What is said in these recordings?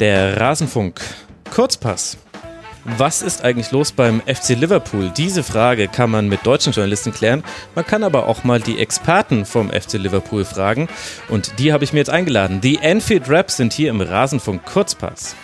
Der Rasenfunk. Kurzpass. Was ist eigentlich los beim FC Liverpool? Diese Frage kann man mit deutschen Journalisten klären. Man kann aber auch mal die Experten vom FC Liverpool fragen. Und die habe ich mir jetzt eingeladen. Die Enfield Raps sind hier im Rasenfunk Kurzpass.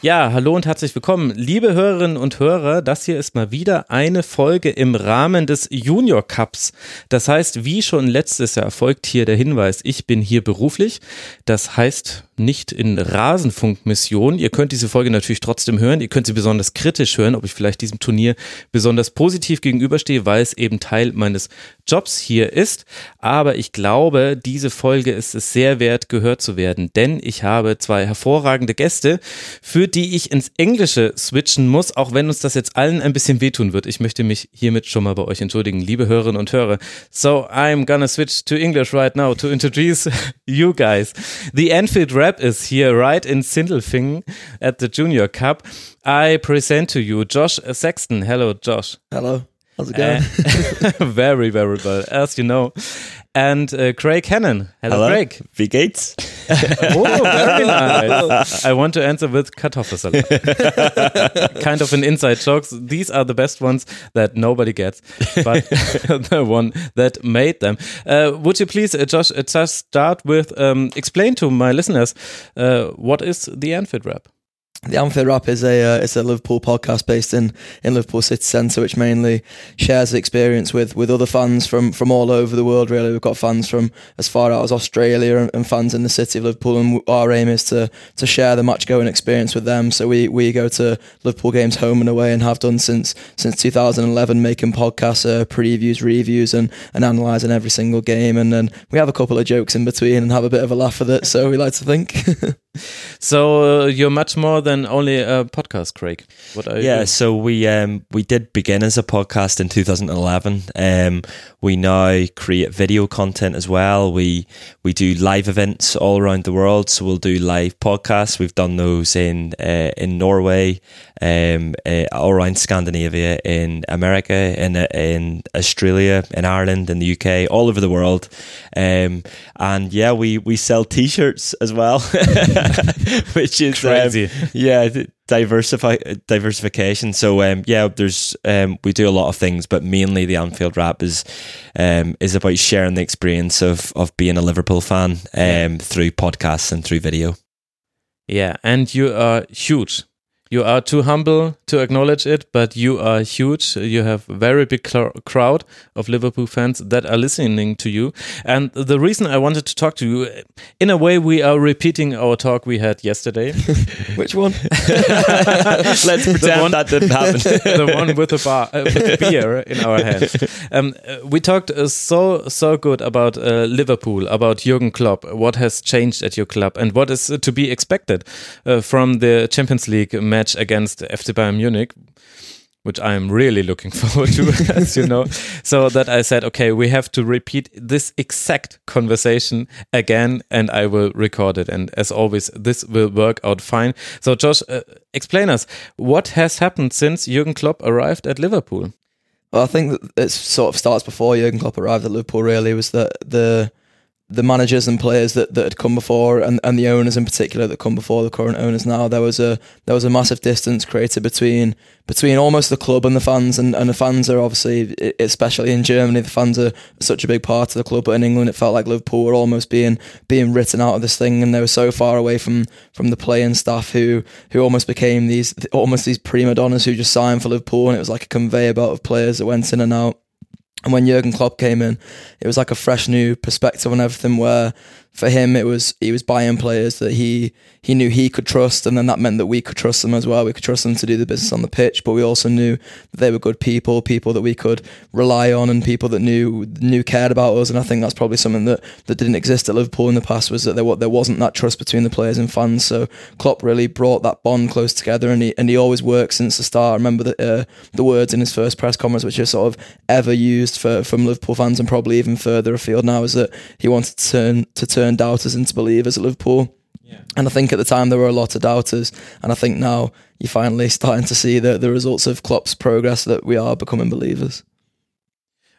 Ja, hallo und herzlich willkommen, liebe Hörerinnen und Hörer. Das hier ist mal wieder eine Folge im Rahmen des Junior Cups. Das heißt, wie schon letztes Jahr folgt hier der Hinweis, ich bin hier beruflich. Das heißt, nicht in Rasenfunkmission. Ihr könnt diese Folge natürlich trotzdem hören. Ihr könnt sie besonders kritisch hören, ob ich vielleicht diesem Turnier besonders positiv gegenüberstehe, weil es eben Teil meines Jobs hier ist. Aber ich glaube, diese Folge ist es sehr wert, gehört zu werden, denn ich habe zwei hervorragende Gäste, für die ich ins Englische switchen muss, auch wenn uns das jetzt allen ein bisschen wehtun wird. Ich möchte mich hiermit schon mal bei euch entschuldigen, liebe Hörerinnen und Hörer. So, I'm gonna switch to English right now to introduce you guys. The Enfield Rap Wrap is here, right in Sindelfingen at the Junior Cup. I present to you Josh Sexton. Hello, Josh. Hello. How's it going? Uh, very, very well, as you know. And uh, Craig Hannan. Hello, Hello. Craig. Wie geht's? oh, very nice. I want to answer with Kartoffelsalat. kind of an inside joke. These are the best ones that nobody gets, but the one that made them. Uh, would you please, uh, Josh, uh, just start with um, explain to my listeners uh, what is the Anfield Wrap? The Anfield Wrap is a uh, it's a Liverpool podcast based in, in Liverpool City Centre, which mainly shares the experience with, with other fans from, from all over the world. Really, we've got fans from as far out as Australia and, and fans in the city of Liverpool, and our aim is to to share the match going experience with them. So we, we go to Liverpool games home and away, and have done since since 2011, making podcasts, uh, previews, reviews, and and analysing every single game. And then we have a couple of jokes in between and have a bit of a laugh with it. So we like to think. So uh, you're much more than only a podcast, Craig. What are Yeah, you? so we um we did begin as a podcast in 2011. Um, we now create video content as well. We we do live events all around the world. So we'll do live podcasts. We've done those in uh, in Norway, um, uh, all around Scandinavia, in America, in uh, in Australia, in Ireland, in the UK, all over the world. Um, and yeah, we we sell T-shirts as well, which is um, Crazy. yeah, diversify diversification. So um, yeah, there's um, we do a lot of things, but mainly the Anfield Wrap is um, is about sharing the experience of of being a Liverpool fan um, through podcasts and through video. Yeah, and you are huge. You are too humble to acknowledge it, but you are huge. You have a very big crowd of Liverpool fans that are listening to you. And the reason I wanted to talk to you, in a way, we are repeating our talk we had yesterday. Which one? Let's pretend one- that didn't happen. the one with the bar, uh, with beer in our hand. Um, uh, we talked uh, so so good about uh, Liverpool, about Jurgen Klopp, what has changed at your club, and what is to be expected uh, from the Champions League match against FC Bayern Munich. Which I'm really looking forward to, as you know. So that I said, okay, we have to repeat this exact conversation again, and I will record it. And as always, this will work out fine. So, Josh, uh, explain us what has happened since Jurgen Klopp arrived at Liverpool. Well, I think it sort of starts before Jurgen Klopp arrived at Liverpool. Really, was that the managers and players that, that had come before, and, and the owners in particular that come before the current owners now. There was a there was a massive distance created between between almost the club and the fans, and, and the fans are obviously, especially in Germany, the fans are such a big part of the club. But in England, it felt like Liverpool were almost being being written out of this thing, and they were so far away from from the playing staff who who almost became these almost these prima donnas who just signed for Liverpool, and it was like a conveyor belt of players that went in and out. And when Jurgen Klopp came in, it was like a fresh new perspective on everything. Where for him, it was he was buying players that he he knew he could trust, and then that meant that we could trust them as well. We could trust them to do the business on the pitch, but we also knew that they were good people, people that we could rely on, and people that knew knew cared about us. And I think that's probably something that, that didn't exist at Liverpool in the past was that there there wasn't that trust between the players and fans. So Klopp really brought that bond close together, and he and he always worked since the start. I remember the uh, the words in his first press conference, which are sort of ever used for from Liverpool fans, and probably even further afield now, is that he wanted to turn to turn doubters into believers at Liverpool. And I think at the time there were a lot of doubters, and I think now you're finally starting to see the, the results of Klopp's progress that we are becoming believers.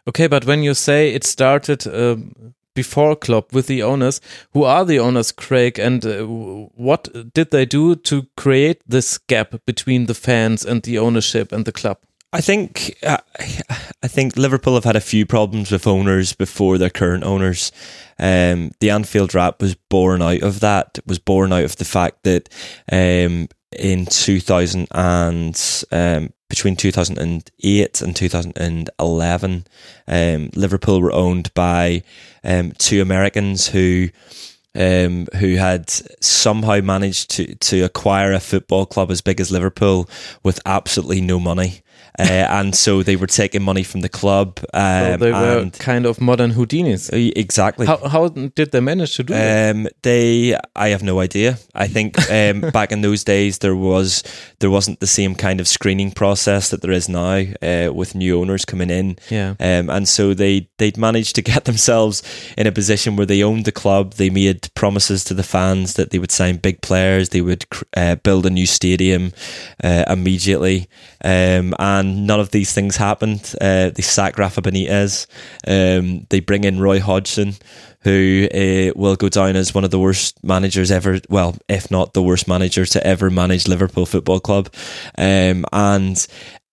Okay, but when you say it started um before Klopp with the owners. Who are the owners, Craig, and uh, what did they do to create this gap between the fans and the ownership and the club? I think uh, I think Liverpool have had a few problems with owners before their current owners. Um, the Anfield Wrap was born out of that. Was born out of the fact that um, in 2000 and um, between 2008 and 2011, um, Liverpool were owned by um, two Americans who. Um, who had somehow managed to, to acquire a football club as big as Liverpool with absolutely no money uh, and so they were taking money from the club. Um, so they were kind of modern Houdinis. Exactly. How, how did they manage to do um, that? They, I have no idea. I think um, back in those days there was there wasn't the same kind of screening process that there is now uh, with new owners coming in. Yeah. Um, and so they they'd managed to get themselves in a position where they owned the club. They made promises to the fans that they would sign big players. They would uh, build a new stadium uh, immediately. Um, and none of these things happened. Uh, they sack Rafa Benitez. Um, they bring in Roy Hodgson, who uh, will go down as one of the worst managers ever. Well, if not the worst manager to ever manage Liverpool Football Club. Um, and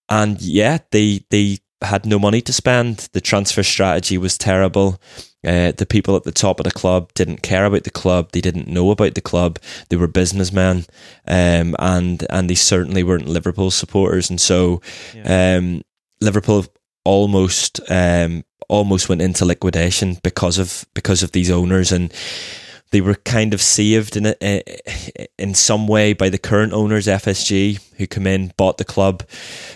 and yeah, they they had no money to spend. The transfer strategy was terrible. Uh, the people at the top of the club didn't care about the club. They didn't know about the club. They were businessmen, um, and and they certainly weren't Liverpool supporters. And so, yeah. um, Liverpool almost um, almost went into liquidation because of because of these owners and they were kind of saved in a, in some way by the current owners FSG who come in bought the club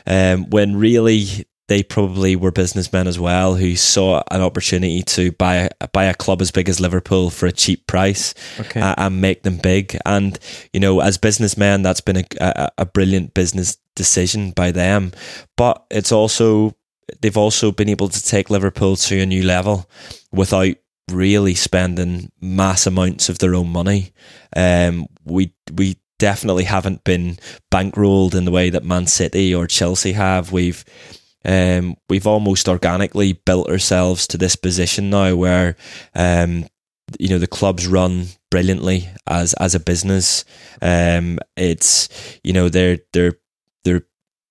um, when really they probably were businessmen as well who saw an opportunity to buy buy a club as big as Liverpool for a cheap price okay. uh, and make them big. And you know, as businessmen, that's been a, a, a brilliant business decision by them. But it's also they've also been able to take Liverpool to a new level without really spending mass amounts of their own money. Um, we we definitely haven't been bankrolled in the way that Man City or Chelsea have. We've um, we've almost organically built ourselves to this position now where um, you know the club's run brilliantly as as a business. Um, it's you know they're they're they're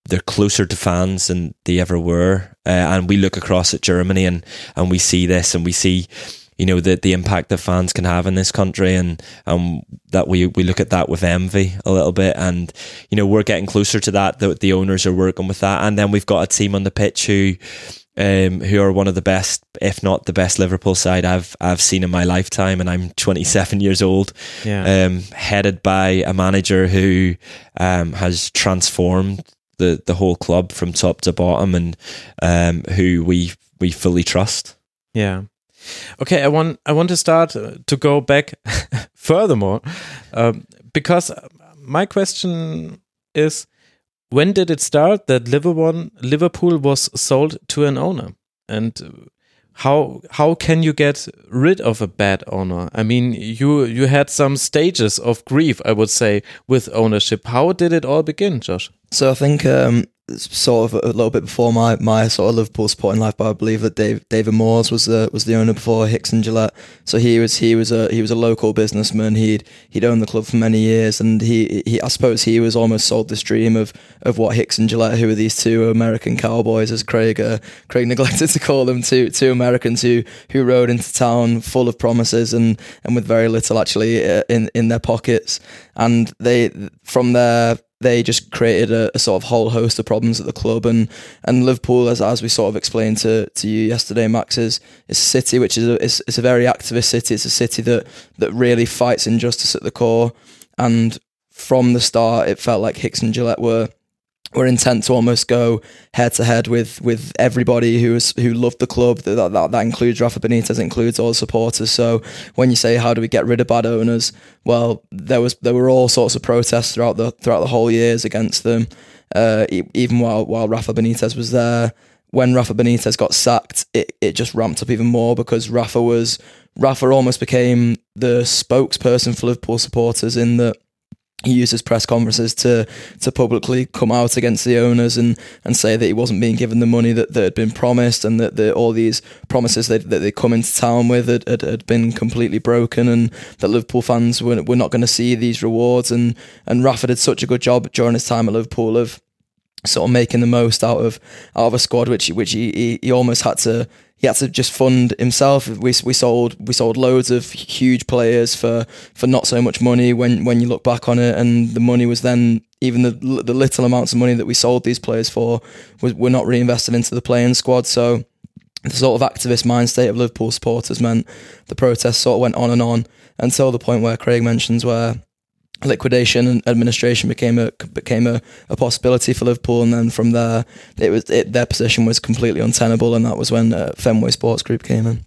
they're closer to fans than they ever were, uh, and we look across at Germany and and we see this and we see you know the the impact that fans can have in this country and um that we we look at that with envy a little bit and you know we're getting closer to that the, the owners are working with that and then we've got a team on the pitch who um, who are one of the best, if not the best, Liverpool side I've I've seen in my lifetime, and I'm 27 years old. Yeah. Um, headed by a manager who um, has transformed the the whole club from top to bottom, and um, who we we fully trust. Yeah. Okay, I want I want to start uh, to go back furthermore um, because my question is when did it start that Liverpool was sold to an owner and how how can you get rid of a bad owner? I mean, you you had some stages of grief, I would say, with ownership. How did it all begin, Josh? So I think um, sort of a little bit before my, my sort of Liverpool supporting life, but I believe that Dave, David Moores was the was the owner before Hicks and Gillett. So he was he was a he was a local businessman. He'd he'd owned the club for many years, and he, he I suppose he was almost sold this dream of of what Hicks and Gillett, who are these two American cowboys, as Craig uh, Craig neglected to call them, two two Americans who who rode into town full of promises and and with very little actually uh, in in their pockets, and they from there they just created a, a, sort of whole host of problems at the club. And and Liverpool as as we sort of explained to, to you yesterday Max is a city which is a it's, it's a very activist city. It's a city that that really fights injustice at the core. And from the start it felt like Hicks and Gillett were were intent to almost go head to head with with everybody who was who loved the club. That, that that includes Rafa Benitez, includes all the supporters. So when you say how do we get rid of bad owners, well, there was there were all sorts of protests throughout the throughout the whole years against them. Uh, even while while Rafa Benitez was there, when Rafa Benitez got sacked, it, it just ramped up even more because Rafa was Rafa almost became the spokesperson for Liverpool supporters in that he used his press conferences to to publicly come out against the owners and, and say that he wasn't being given the money that, that had been promised and that the, all these promises that, that they come into town with had, had, had been completely broken and that Liverpool fans were, were not going to see these rewards. And and Rafa did such a good job during his time at Liverpool of sort of making the most out of out of a squad which which he, he, he almost had to he had to just fund himself. We, we sold we sold loads of huge players for, for not so much money when, when you look back on it, and the money was then even the the little amounts of money that we sold these players for was were not reinvested into the playing squad. So the sort of activist mind state of Liverpool supporters meant the protests sort of went on and on until the point where Craig mentions where liquidation and administration became a became a, a possibility for Liverpool, and then from there, it was it, their position was completely untenable, and that was when uh, Fenway Sports Group came in.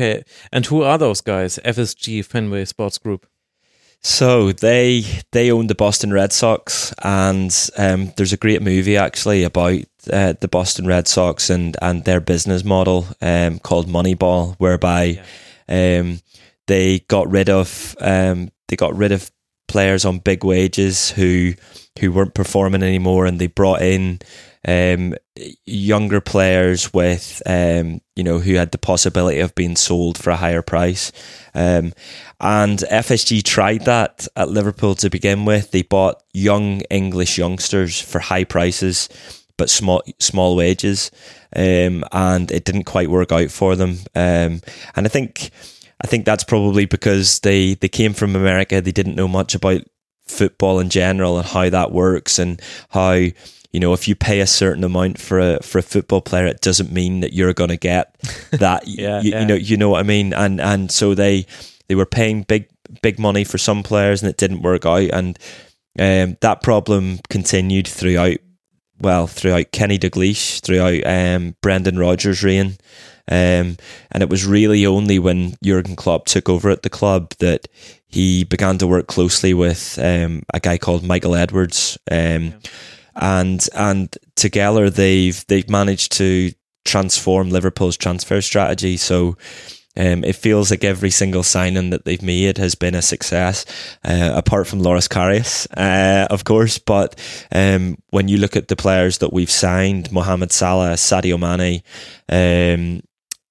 Okay, and who are those guys? FSG Fenway Sports Group. So they they own the Boston Red Sox, and um, there's a great movie actually about uh, the Boston Red Sox and and their business model um, called Moneyball, whereby yeah. um, they got rid of um, they got rid of players on big wages who who weren't performing anymore, and they brought in um, younger players with um, you know who had the possibility of being sold for a higher price. Um, and FSG tried that at Liverpool to begin with. They bought young English youngsters for high prices, but small small wages, um, and it didn't quite work out for them. Um, and I think I think that's probably because they, they came from America. They didn't know much about football in general and how that works and how you know if you pay a certain amount for a for a football player it doesn't mean that you're going to get that yeah, you, yeah. you know you know what I mean and and so they they were paying big big money for some players and it didn't work out and um, that problem continued throughout well throughout Kenny Dalglish throughout um, Brendan Rodgers' reign um, and it was really only when Jurgen Klopp took over at the club that he began to work closely with um, a guy called Michael Edwards. Um. And and together they've they've managed to transform Liverpool's transfer strategy. So um, it feels like every single signing that they've made has been a success, uh, apart from Loris Karius, uh, of course. But um, when you look at the players that we've signed, Mohamed Salah, Sadio Mane, um,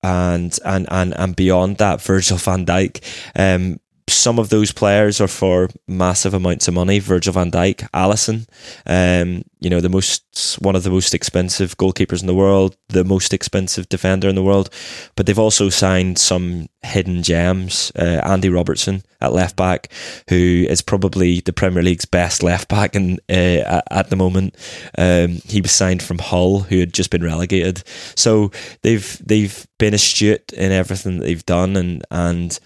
and and and and beyond that, Virgil van Dijk. Um, some of those players are for massive amounts of money. Virgil van Dijk, Alisson, um, you know, the most one of the most expensive goalkeepers in the world, the most expensive defender in the world. But they've also signed some hidden gems. Uh, Andy Robertson at left back, who is probably the Premier League's best left back in, uh, at the moment. Um, he was signed from Hull, who had just been relegated. So they've they've been astute in everything that they've done, and and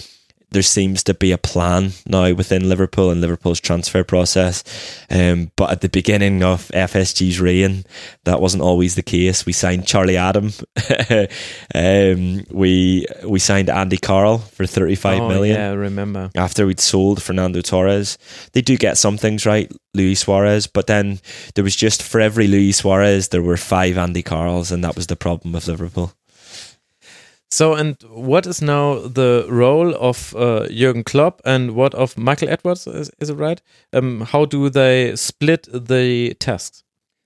there seems to be a plan now within Liverpool and Liverpool's transfer process. Um, but at the beginning of FSG's reign, that wasn't always the case. We signed Charlie Adam. um, we we signed Andy Carroll for thirty five oh, million. Yeah, I remember. After we'd sold Fernando Torres, they do get some things right, Luis Suarez, but then there was just for every Luis Suarez, there were five Andy Carrolls, and that was the problem with Liverpool. So, and what is now the role of uh, Jurgen Klopp and what of Michael Edwards? Is, is it right? Um, how do they split the tasks?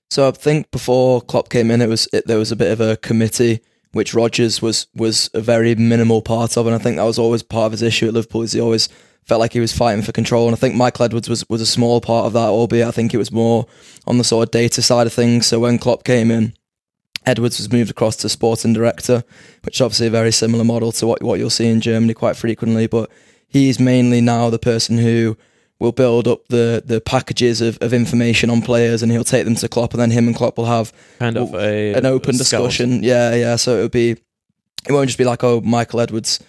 So I think before Klopp came in, it was it, there was a bit of a committee which Rodgers was was a very minimal part of, and I think that was always part of his issue at Liverpool. Is he always felt like he was fighting for control, and I think Michael Edwards was was a small part of that, albeit I think it was more on the sort of data side of things. So when Klopp came in, Edwards was moved across to sporting director, which is obviously a very similar model to what, what you'll see in Germany quite frequently. But he's mainly now the person who will build up the the packages of, of information on players and he'll take them to Klopp and then him and Klopp will have kind of a, an open discussion. Yeah, yeah. So it'll be it won't just be like, oh, Michael Edwards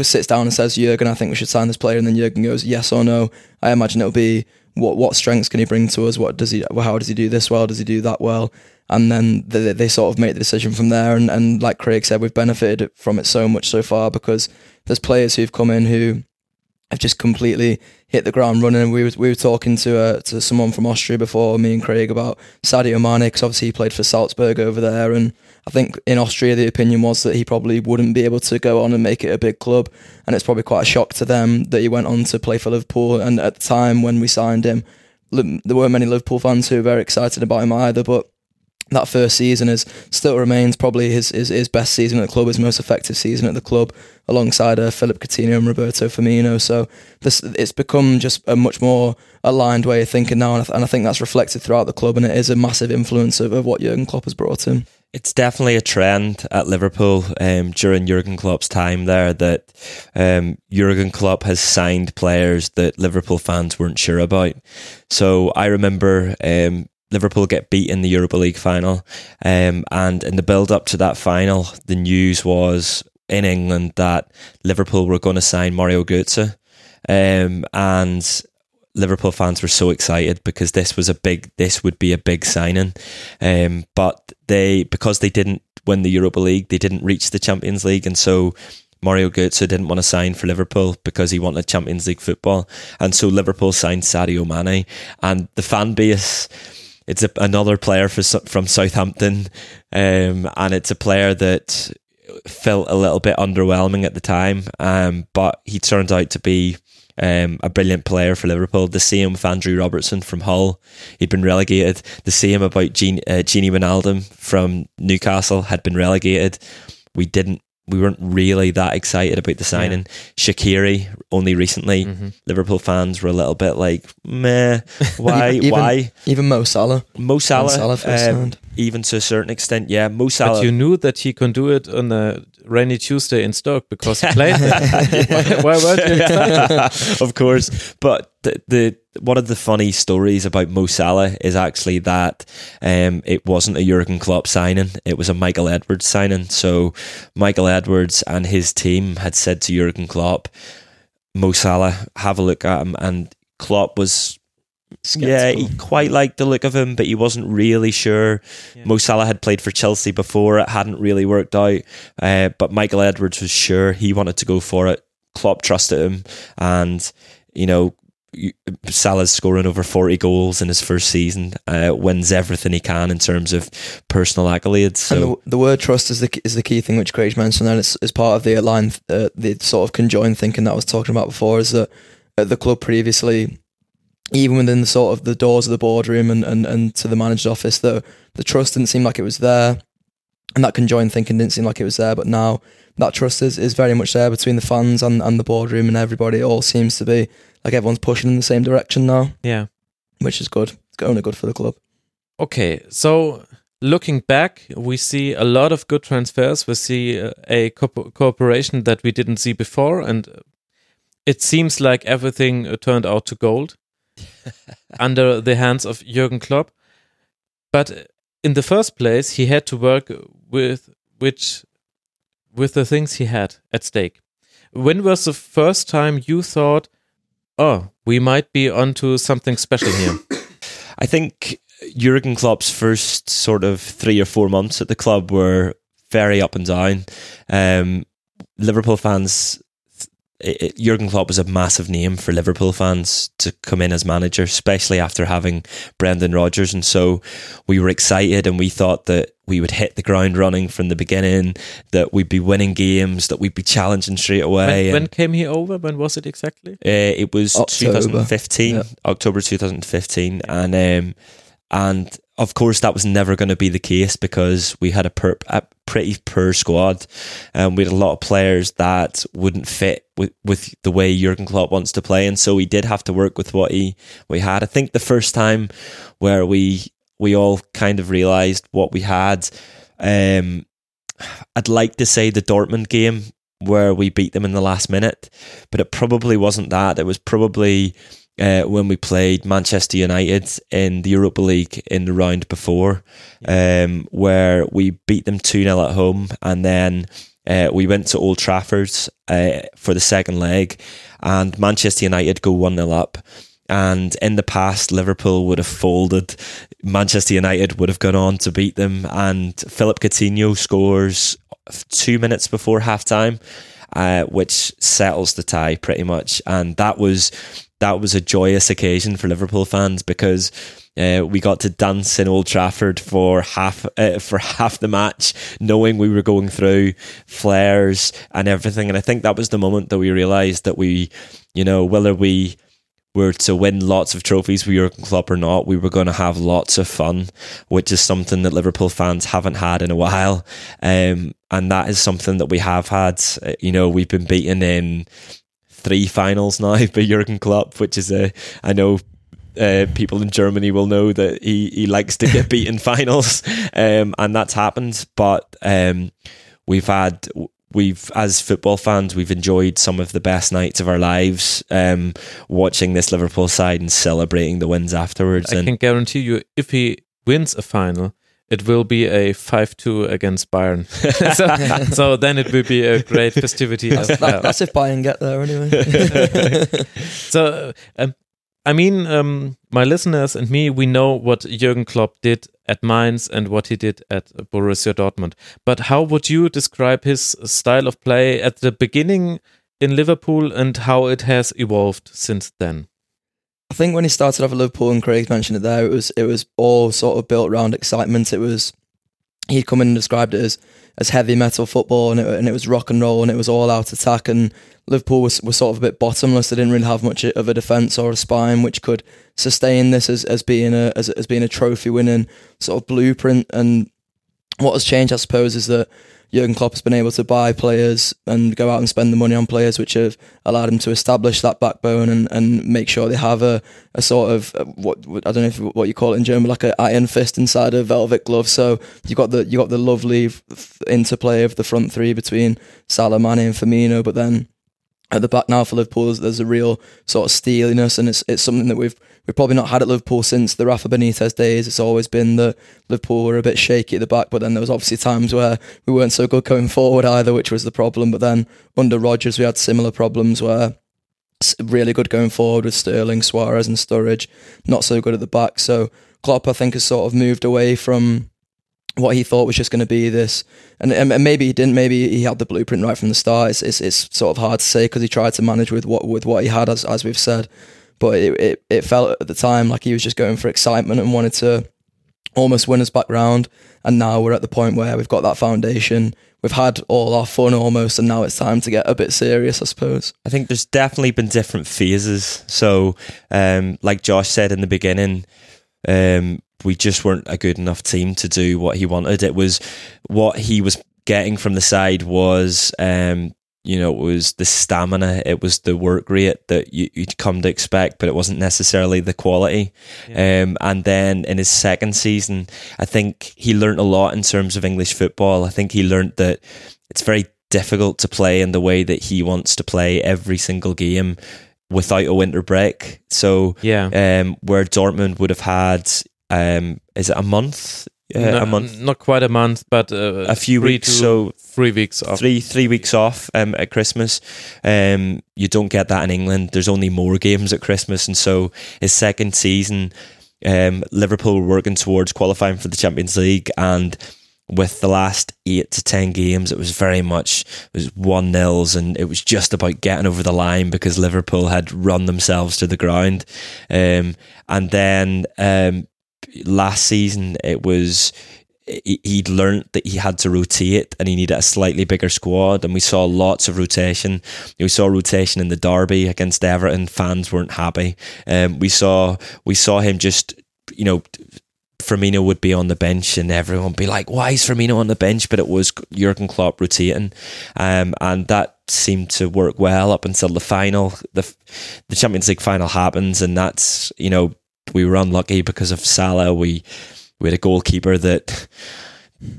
sits down and says, Jurgen, I think we should sign this player, and then Jurgen goes, yes or no. I imagine it'll be what what strengths can he bring to us? What does he? How does he do this well? Does he do that well? And then they, they sort of make the decision from there. And, and like Craig said, we've benefited from it so much so far because there's players who've come in who have just completely hit the ground running. We were we were talking to uh, to someone from Austria before me and Craig about Sadio Mane because obviously he played for Salzburg over there, and I think in Austria the opinion was that he probably wouldn't be able to go on and make it a big club, and it's probably quite a shock to them that he went on to play for Liverpool. And at the time when we signed him, there weren't many Liverpool fans who were very excited about him either, but that first season is still remains probably his, his, his best season at the club, his most effective season at the club, alongside uh, Philip Coutinho and Roberto Firmino. So this it's become just a much more aligned way of thinking now, and I, th- and I think that's reflected throughout the club, and it is a massive influence of, of what Jurgen Klopp has brought in. It's definitely a trend at Liverpool um, during Jurgen Klopp's time there that um, Jurgen Klopp has signed players that Liverpool fans weren't sure about. So I remember um, Liverpool get beat in the Europa League final. Um, and in the build up to that final, the news was in England that Liverpool were going to sign Mario Götze. Um, and Liverpool fans were so excited because this was a big, this would be a big signing. Um, but they, because they didn't win the Europa League, they didn't reach the Champions League. And so Mario Götze didn't want to sign for Liverpool because he wanted Champions League football. And so Liverpool signed Sadio Mane. And the fan base, it's a, another player for, from Southampton, um, and it's a player that felt a little bit underwhelming at the time, um, but he turned out to be um, a brilliant player for Liverpool. The same with Andrew Robertson from Hull. He'd been relegated. The same about Gene, uh, Gini Wijnaldum from Newcastle had been relegated. We didn't we weren't really that excited about the signing. Yeah. Shaqiri only recently, mm-hmm. Liverpool fans were a little bit like, meh, why, even, why? Even Mo Salah, Mo Salah, Salah um, even to a certain extent, yeah, Mo Salah. But you knew that he can do it on a rainy Tuesday in Stoke because he played there. why, why weren't you excited? of course, but the, the one of the funny stories about Mo Salah is actually that um, it wasn't a Jurgen Klopp signing; it was a Michael Edwards signing. So Michael Edwards and his team had said to Jurgen Klopp, "Mo Salah, have a look at him," and Klopp was. Skeptical. Yeah, he quite liked the look of him, but he wasn't really sure. Yeah. Mo Salah had played for Chelsea before; it hadn't really worked out. Uh, but Michael Edwards was sure he wanted to go for it. Klopp trusted him, and you know Salah's scoring over 40 goals in his first season, uh, wins everything he can in terms of personal accolades. So the, the, word trust is the is the key thing which Craig mentioned, and it's, it's part of the line, uh, the sort of conjoined thinking that I was talking about before. Is that at the club previously, even within the sort of the doors of the boardroom and, and, and to the manager's office, the the trust didn't seem like it was there, and that conjoined thinking didn't seem like it was there. But now that trust is, is very much there between the fans and, and the boardroom and everybody. It all seems to be like everyone's pushing in the same direction now. Yeah. Which is good. It's only good for the club. Okay. So looking back, we see a lot of good transfers. We see uh, a co- cooperation that we didn't see before. And it seems like everything uh, turned out to gold under the hands of Jurgen Klopp. But in the first place, he had to work with which with the things he had at stake. When was the first time you thought, oh, we might be onto something special here? I think Jurgen Klopp's first sort of three or four months at the club were very up and down. Um, Liverpool fans it, it, Jurgen Klopp was a massive name for Liverpool fans to come in as manager, especially after having Brendan Rodgers. And so we were excited and we thought that we would hit the ground running from the beginning, that we'd be winning games, that we'd be challenging straight away. When, when came he over? When was it exactly? Uh, it was October. 2015, yeah. October 2015. And, um, and of course, that was never going to be the case because we had a, per, a pretty poor squad. and we had a lot of players that wouldn't fit with, with the way Jurgen Klopp wants to play, and so we did have to work with what he we had. I think the first time where we we all kind of realised what we had. Um, I'd like to say the Dortmund game where we beat them in the last minute, but it probably wasn't that. It was probably uh, when we played Manchester United in the Europa League in the round before, um, where we beat them 2 0 at home. And then uh, we went to Old Trafford uh, for the second leg, and Manchester United go 1 0 up. And in the past, Liverpool would have folded. Manchester United would have gone on to beat them. And Philip Coutinho scores two minutes before half time uh, which settles the tie pretty much. And that was that was a joyous occasion for Liverpool fans because. Uh, we got to dance in Old Trafford for half uh, for half the match, knowing we were going through flares and everything. And I think that was the moment that we realised that we, you know, whether we were to win lots of trophies for Jurgen Klopp or not, we were going to have lots of fun, which is something that Liverpool fans haven't had in a while. Um, and that is something that we have had. Uh, you know, we've been beaten in three finals now by Jurgen Klopp, which is a, I know uh, people in Germany will know that he, he likes to get beaten finals, um, and that's happened. But um, we've had we've as football fans we've enjoyed some of the best nights of our lives um, watching this Liverpool side and celebrating the wins afterwards. I and can guarantee you, if he wins a final, it will be a 5-2 against Bayern. so, so then it will be a great festivity. That's, as that, that's if Bayern get there anyway. So, um, I mean, um, my listeners and me, we know what Jurgen Klopp did at Mainz and what he did at Borussia Dortmund. But how would you describe his style of play at the beginning in Liverpool and how it has evolved since then? I think when he started off at Liverpool and Craig mentioned it there, it was it was all sort of built around excitement. It was he'd come in and described it as as heavy metal football and it, and it was rock and roll and it was all out attack and Liverpool was, was sort of a bit bottomless. They didn't really have much of a defence or a spine which could sustain this as, as being a as, as being a trophy winning sort of blueprint. And what has changed, I suppose, is that Jurgen Klopp has been able to buy players and go out and spend the money on players, which have allowed him to establish that backbone and, and make sure they have a, a sort of uh, what I don't know if, what you call it in German, like an iron fist inside a velvet glove. So you got the you got the lovely interplay of the front three between Salah, Mane, and Firmino, but then at the back now for Liverpool, there's, there's a real sort of steeliness, and it's it's something that we've we've probably not had at Liverpool since the Rafa Benitez days. It's always been that Liverpool were a bit shaky at the back, but then there was obviously times where we weren't so good going forward either, which was the problem. But then under Rodgers, we had similar problems where really good going forward with Sterling, Suarez, and Sturridge, not so good at the back. So Klopp, I think, has sort of moved away from what he thought was just going to be this, and, and and maybe he didn't. Maybe he had the blueprint right from the start. It's it's, it's sort of hard to say because he tried to manage with what with what he had, as as we've said. But it, it it felt at the time like he was just going for excitement and wanted to almost win us back round. And now we're at the point where we've got that foundation. We've had all our fun almost, and now it's time to get a bit serious, I suppose. I think there's definitely been different phases. So, um, like Josh said in the beginning, um, we just weren't a good enough team to do what he wanted. It was what he was getting from the side was, um, you know, it was the stamina, it was the work rate that you, would come to expect, but it wasn't necessarily the quality. Um, and then in his second season, I think he learned a lot in terms of English football. I think he learned that it's very difficult to play in the way that he wants to play every single game without a winter break. So Yeah. um, where Dortmund would have had, um, is it a month? Uh, No- a month, Not quite a month, but uh, a few weeks. So three weeks off. three three weeks off um, at Christmas. Um, you don't get that in England. There's only more games at Christmas, and so his second season, um, Liverpool were working towards qualifying for the Champions League, and with the last eight to ten games, it was very much it was one nils, and it was just about getting over the line because Liverpool had run themselves to the ground, um, and then um, last season it was he- he'd learned that he had to rotate and he needed a slightly bigger squad. And we saw lots of rotation. We saw rotation in the derby against Everton. Fans weren't happy. Um, we saw we saw him just you know Firmino would be on the bench and everyone would be like why is Firmino on the bench? But it was Jurgen Klopp rotating. Um, and that seemed to work well up until the final the the Champions League final happens and that's you know we were unlucky because of Salah we we had a goalkeeper that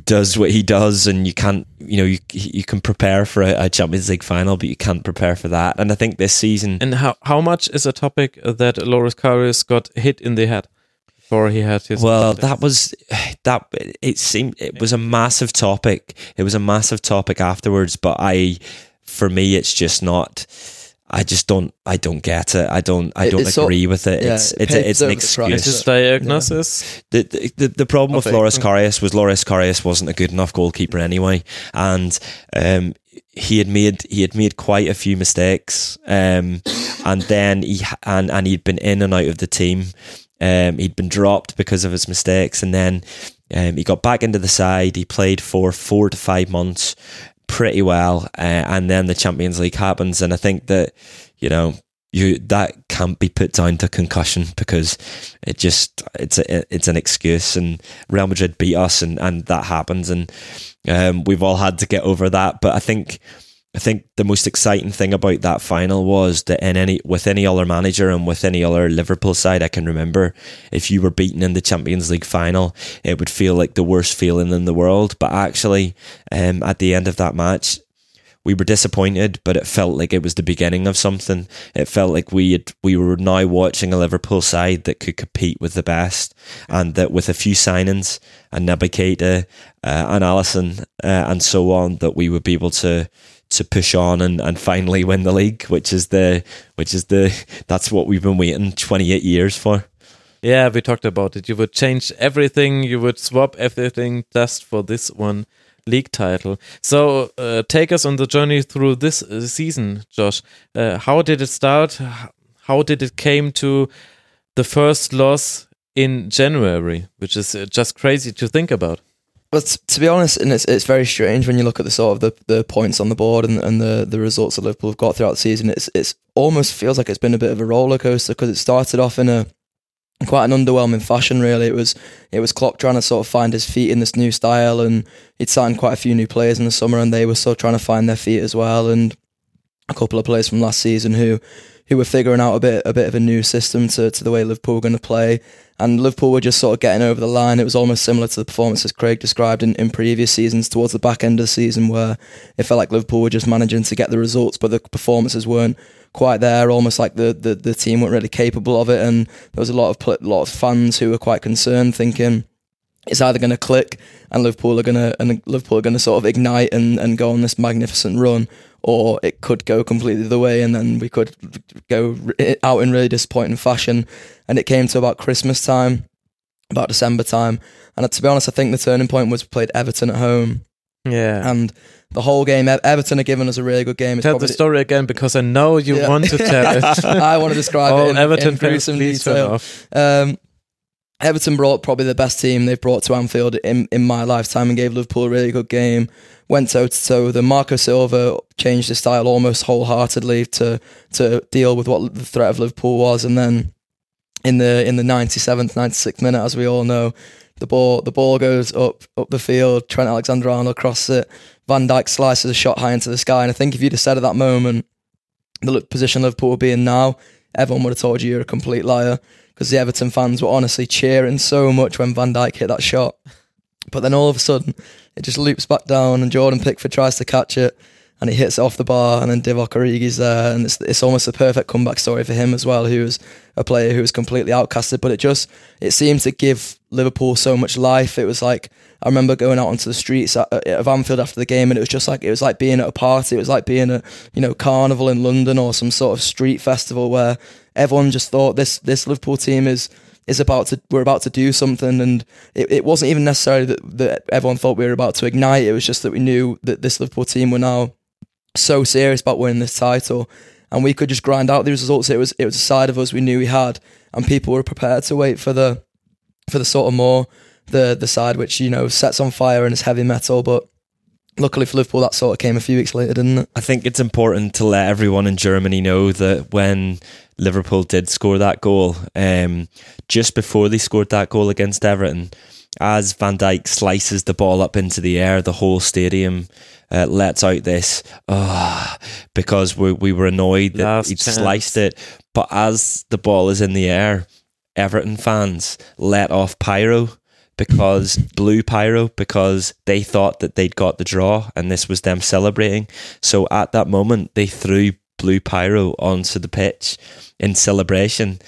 does what he does, and you can't, you know, you you can prepare for a, a Champions League final, but you can't prepare for that. And I think this season, And how how much is a topic that Loris Karius got hit in the head before he had his? well, that was that. It seemed it was a massive topic. It was a massive topic afterwards, but I, for me, it's just not. I just don't. I don't get it. I don't. I don't it's so- agree with it. yeah, it's it it's paves it's an over the price. Is excuse. diagnosis? the, the the the problem with Okay. Loris Karius was Loris Karius wasn't a good enough goalkeeper anyway, and um, he had made he had made quite a few mistakes, um, and then he and and he'd been in and out of the team. Um, he'd been dropped because of his mistakes, and then um, he got back into the side. He played for four to five months pretty well, uh, and then the Champions League happens, and I think that you know you that can't be put down to concussion because it just it's a, it's an excuse, and Real Madrid beat us, and and that happens, and um, we've all had to get over that. But I think I think the most exciting thing about that final was that in any with any other manager and with any other Liverpool side I can remember, if you were beaten in the Champions League final, it would feel like the worst feeling in the world. But actually, um, at the end of that match, we were disappointed, but it felt like it was the beginning of something. It felt like we had, we were now watching a Liverpool side that could compete with the best, and that with a few signings and Naby Keita uh, and Alisson uh, and so on, that we would be able to to push on and, and finally win the league, which is the which is the that's what we've been waiting twenty eight years for. Yeah, we talked about it. You would change everything. You would swap everything just for this one league title. So uh, take us on the journey through this uh, season, Josh. Uh, how did it start? How did it came to the first loss in January, which is uh, just crazy to think about. But to be honest, and it's it's very strange when you look at the sort of the, the points on the board and, and the, the results that Liverpool have got throughout the season. It's it's almost feels like it's been a bit of a roller coaster because it started off in a quite an underwhelming fashion. Really, it was it was Klopp trying to sort of find his feet in this new style, and he'd signed quite a few new players in the summer, and they were still trying to find their feet as well. And a couple of players from last season who who were figuring out a bit a bit of a new system to, to the way Liverpool were going to play. And Liverpool were just sort of getting over the line. It was almost similar to the performances Craig described in, in previous seasons towards the back end of the season, where it felt like Liverpool were just managing to get the results, but the performances weren't quite there. Almost like the, the, the team weren't really capable of it. And there was a lot of lot of fans who were quite concerned, thinking it's either going to click and Liverpool are going to and Liverpool are going to sort of ignite and, and go on this magnificent run, or it could go completely the way and then we could go out in really disappointing fashion. And it came to about Christmas time, about December time, and to be honest, I think the turning point was played Everton at home. Yeah, and the whole game, Everton are giving us a really good game. It's tell the story again because I know you yeah. want to tell it. I want to describe it in, Everton in gruesome detail. Um, Everton brought probably the best team they've brought to Anfield in, in my lifetime and gave Liverpool a really good game. Went toe to toe. The Marco Silva changed his style almost wholeheartedly to to deal with what the threat of Liverpool was, and then in the in the ninety seventh, ninety sixth minute, as we all know, the ball the ball goes up up the field. Trent Alexander Arnold crosses it. Van Dijk slices a shot high into the sky, and I think if you'd have said at that moment the position Liverpool would be in now, everyone would have told you you're a complete liar because the Everton fans were honestly cheering so much when Van Dijk hit that shot. But then all of a sudden, it just loops back down, and Jordan Pickford tries to catch it, and he hits it off the bar, and then Divock Origi's there, and it's it's almost a perfect comeback story for him as well, who was a player who was completely outcasted. But it just it seemed to give Liverpool so much life. It was like I remember going out onto the streets of Anfield after the game, and it was just like it was like being at a party. It was like being at you know carnival in London or some sort of street festival where everyone just thought this this Liverpool team is is about to we're about to do something, and it, it wasn't even necessarily that, that everyone thought we were about to ignite. It was just that we knew that this Liverpool team were now so serious about winning this title, and we could just grind out the results. It was it was a side of us we knew we had, and people were prepared to wait for the for the sort of more the the side which you know sets on fire and is heavy metal, but luckily for Liverpool, that sort of came a few weeks later, didn't it? I think it's important to let everyone in Germany know that when Liverpool did score that goal, um, just before they scored that goal against Everton, as Van Dijk slices the ball up into the air, the whole stadium uh, lets out this oh, because we, we were annoyed that Last he'd chance. sliced it. But as the ball is in the air, Everton fans let off pyro because blue pyro because they thought that they'd got the draw and this was them celebrating. So at that moment, they threw blue pyro onto the pitch in celebration.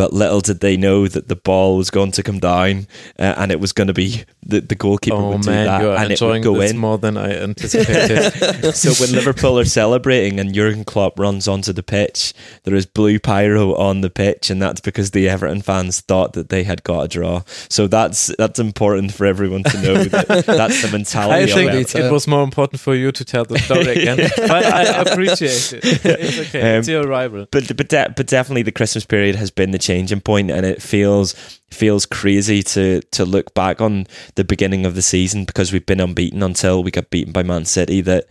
But little did they know that the ball was going to come down uh, and it was going to be the, the goalkeeper Oh would do man, that and it would go this in. more than I anticipated. so when Liverpool are celebrating and Jurgen Klopp runs onto the pitch, there is blue pyro on the pitch, and that's because the Everton fans thought that they had got a draw. So that's that's important for everyone to know that that's the mentality. of think Everton. it was more important for you to tell the story again, but I appreciate it. It's okay. Um, it's your rival. but but de- but definitely the Christmas period has been the changing point, and it feels feels crazy to to look back on the beginning of the season because we've been unbeaten until we got beaten by Man City. That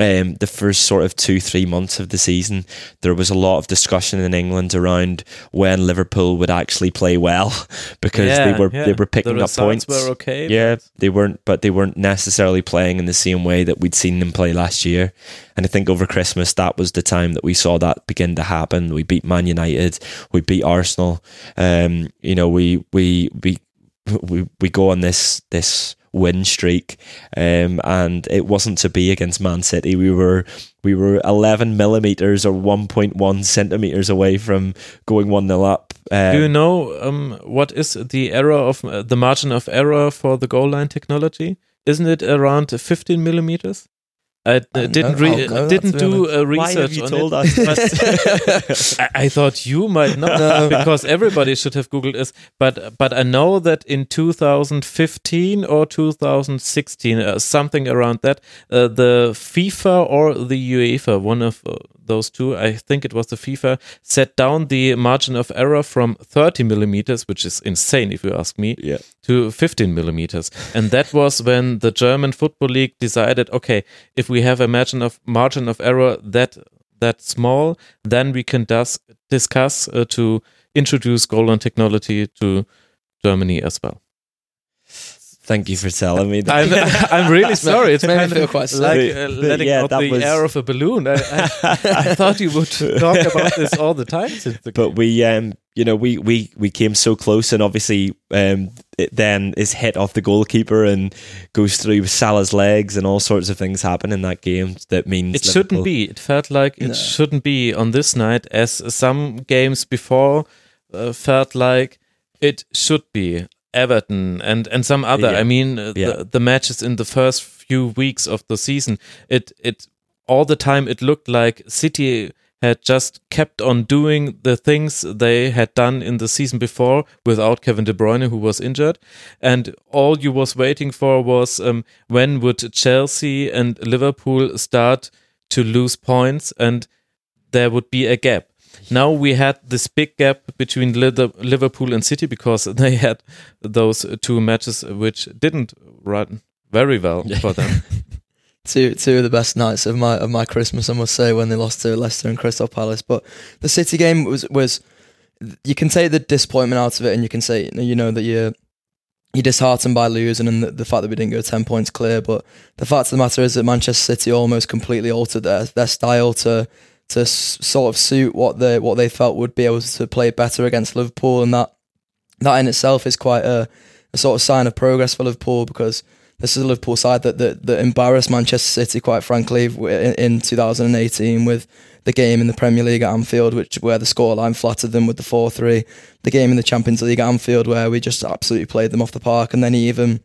um, the first sort of two three months of the season, there was a lot of discussion in England around when Liverpool would actually play well because they were yeah. they were picking the up points. were okay. Yeah, but- they weren't, but they weren't necessarily playing in the same way that we'd seen them play last year. And I think over Christmas, that was the time that we saw that begin to happen. We beat Man United, we beat Arsenal. Um, you know, we we we we we go on this this win streak, um, and it wasn't to be against Man City. We were we were eleven millimeters or one point one centimeters away from going one 0 up. Um, Do you know um, what is the error of uh, the margin of error for the goal line technology? Isn't it around 15 millimeters? I uh, I didn't don't re- know, to didn't do a research on told it, us? I, I thought you might not No. because everybody should have googled this. But but I know that in 2015 or 2016, uh, something around that, uh, the FIFA or the UEFA, one of uh, those two, I think it was the FIFA, set down the margin of error from 30 millimeters, which is insane if you ask me, yeah. to 15 millimeters. And that was when the German Football League decided, okay, if we have a margin of margin of error that that small, then we can dis- discuss uh, to introduce goal line technology to Germany as well. Thank you for telling me that. I'm, I'm really sorry. It's Made me feel quite sick. like uh, letting yeah, out that the was- air of a balloon. I, I, I thought you would talk about this all the time since the but we um you know we we we came so close and obviously um it then is hit off the goalkeeper and goes through Salah's legs and all sorts of things happen in that game that means It shouldn't be. It felt like it No. shouldn't be on this night, as some games before uh, felt like it should be. Everton and and some other. Yeah. I mean, uh, Yeah. the, the matches in the first few weeks of the season. It it all the time it looked like City had just kept on doing the things they had done in the season before without Kevin De Bruyne, who was injured, and all you was waiting for was um, when would Chelsea and Liverpool start to lose points, and there would be a gap. Now we had this big gap between Liverpool and City because they had those two matches which didn't run very well for them. two two of the best nights of my of my Christmas, I must say, when they lost to Leicester and Crystal Palace. But the City game was was you can take the disappointment out of it, and you can say you know that you're you're disheartened by losing and the, the fact that we didn't go ten points clear. But the fact of the matter is that Manchester City almost completely altered their their style to to s- sort of suit what they what they felt would be able to play better against Liverpool, and that that in itself is quite a, a sort of sign of progress for Liverpool because this is a Liverpool side that that, that embarrassed Manchester City quite frankly in, in 2018 with the game in the Premier League at Anfield, which where the scoreline flattered them with the 4-3, the game in the Champions League at Anfield where we just absolutely played them off the park, and then even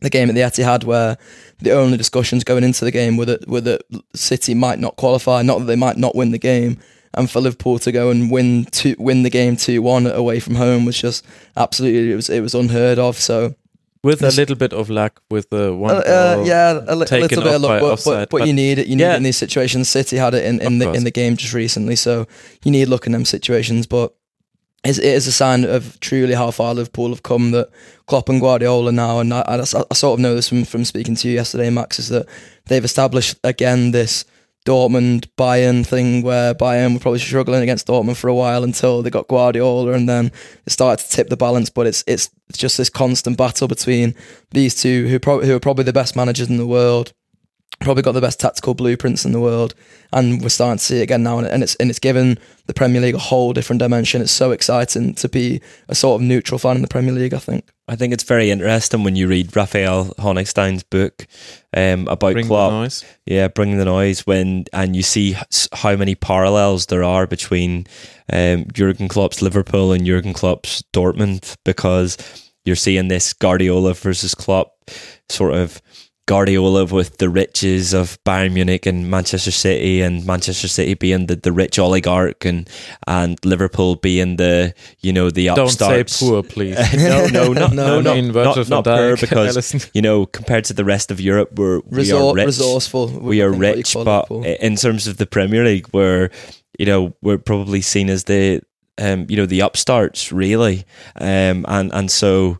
the game at the Etihad where the only discussions going into the game were that were that City might not qualify, not that they might not win the game. And for Liverpool to go and win two, win the game two one away from home was just absolutely it was it was unheard of. So with a little bit of luck with the one. uh, uh, yeah, a, li- little bit of luck, but, offside, but, but but- you need it. You need Yeah. it in these situations. City had it in, in Of the course. in the game just recently, so you need luck in them situations. But it is a sign of truly how far Liverpool have come. That Klopp and Guardiola now, and I, I, I sort of know this from from speaking to you yesterday, Max, is that they've established again this Dortmund Bayern thing where Bayern were probably struggling against Dortmund for a while until they got Guardiola and then it started to tip the balance. But it's it's just this constant battle between these two who pro- who are probably the best managers in the world, probably got the best tactical blueprints in the world, and we're starting to see it again now. And, and it's and it's given the Premier League a whole different dimension. It's so exciting to be a sort of neutral fan in the Premier League. I think. I think it's very interesting when you read Raphael Honigstein's book um, about Bring the Klopp. noise. Yeah, bring the noise when and you see how many parallels there are between um, Jurgen Klopp's Liverpool and Jurgen Klopp's Dortmund because you're seeing this Guardiola versus Klopp sort of Guardiola with the riches of Bayern Munich and Manchester City, and Manchester City being the, the rich oligarch, and and Liverpool being the you know the Don't say poor, please. no, no, not, no, No, not, I mean, not, Virgil not poor because Alisson. you know compared to the rest of Europe, we're we are rich. resourceful. we are think what you rich, but Liverpool. in terms of the Premier League, we're you know we're probably seen as the um, you know the upstarts really, um, and and so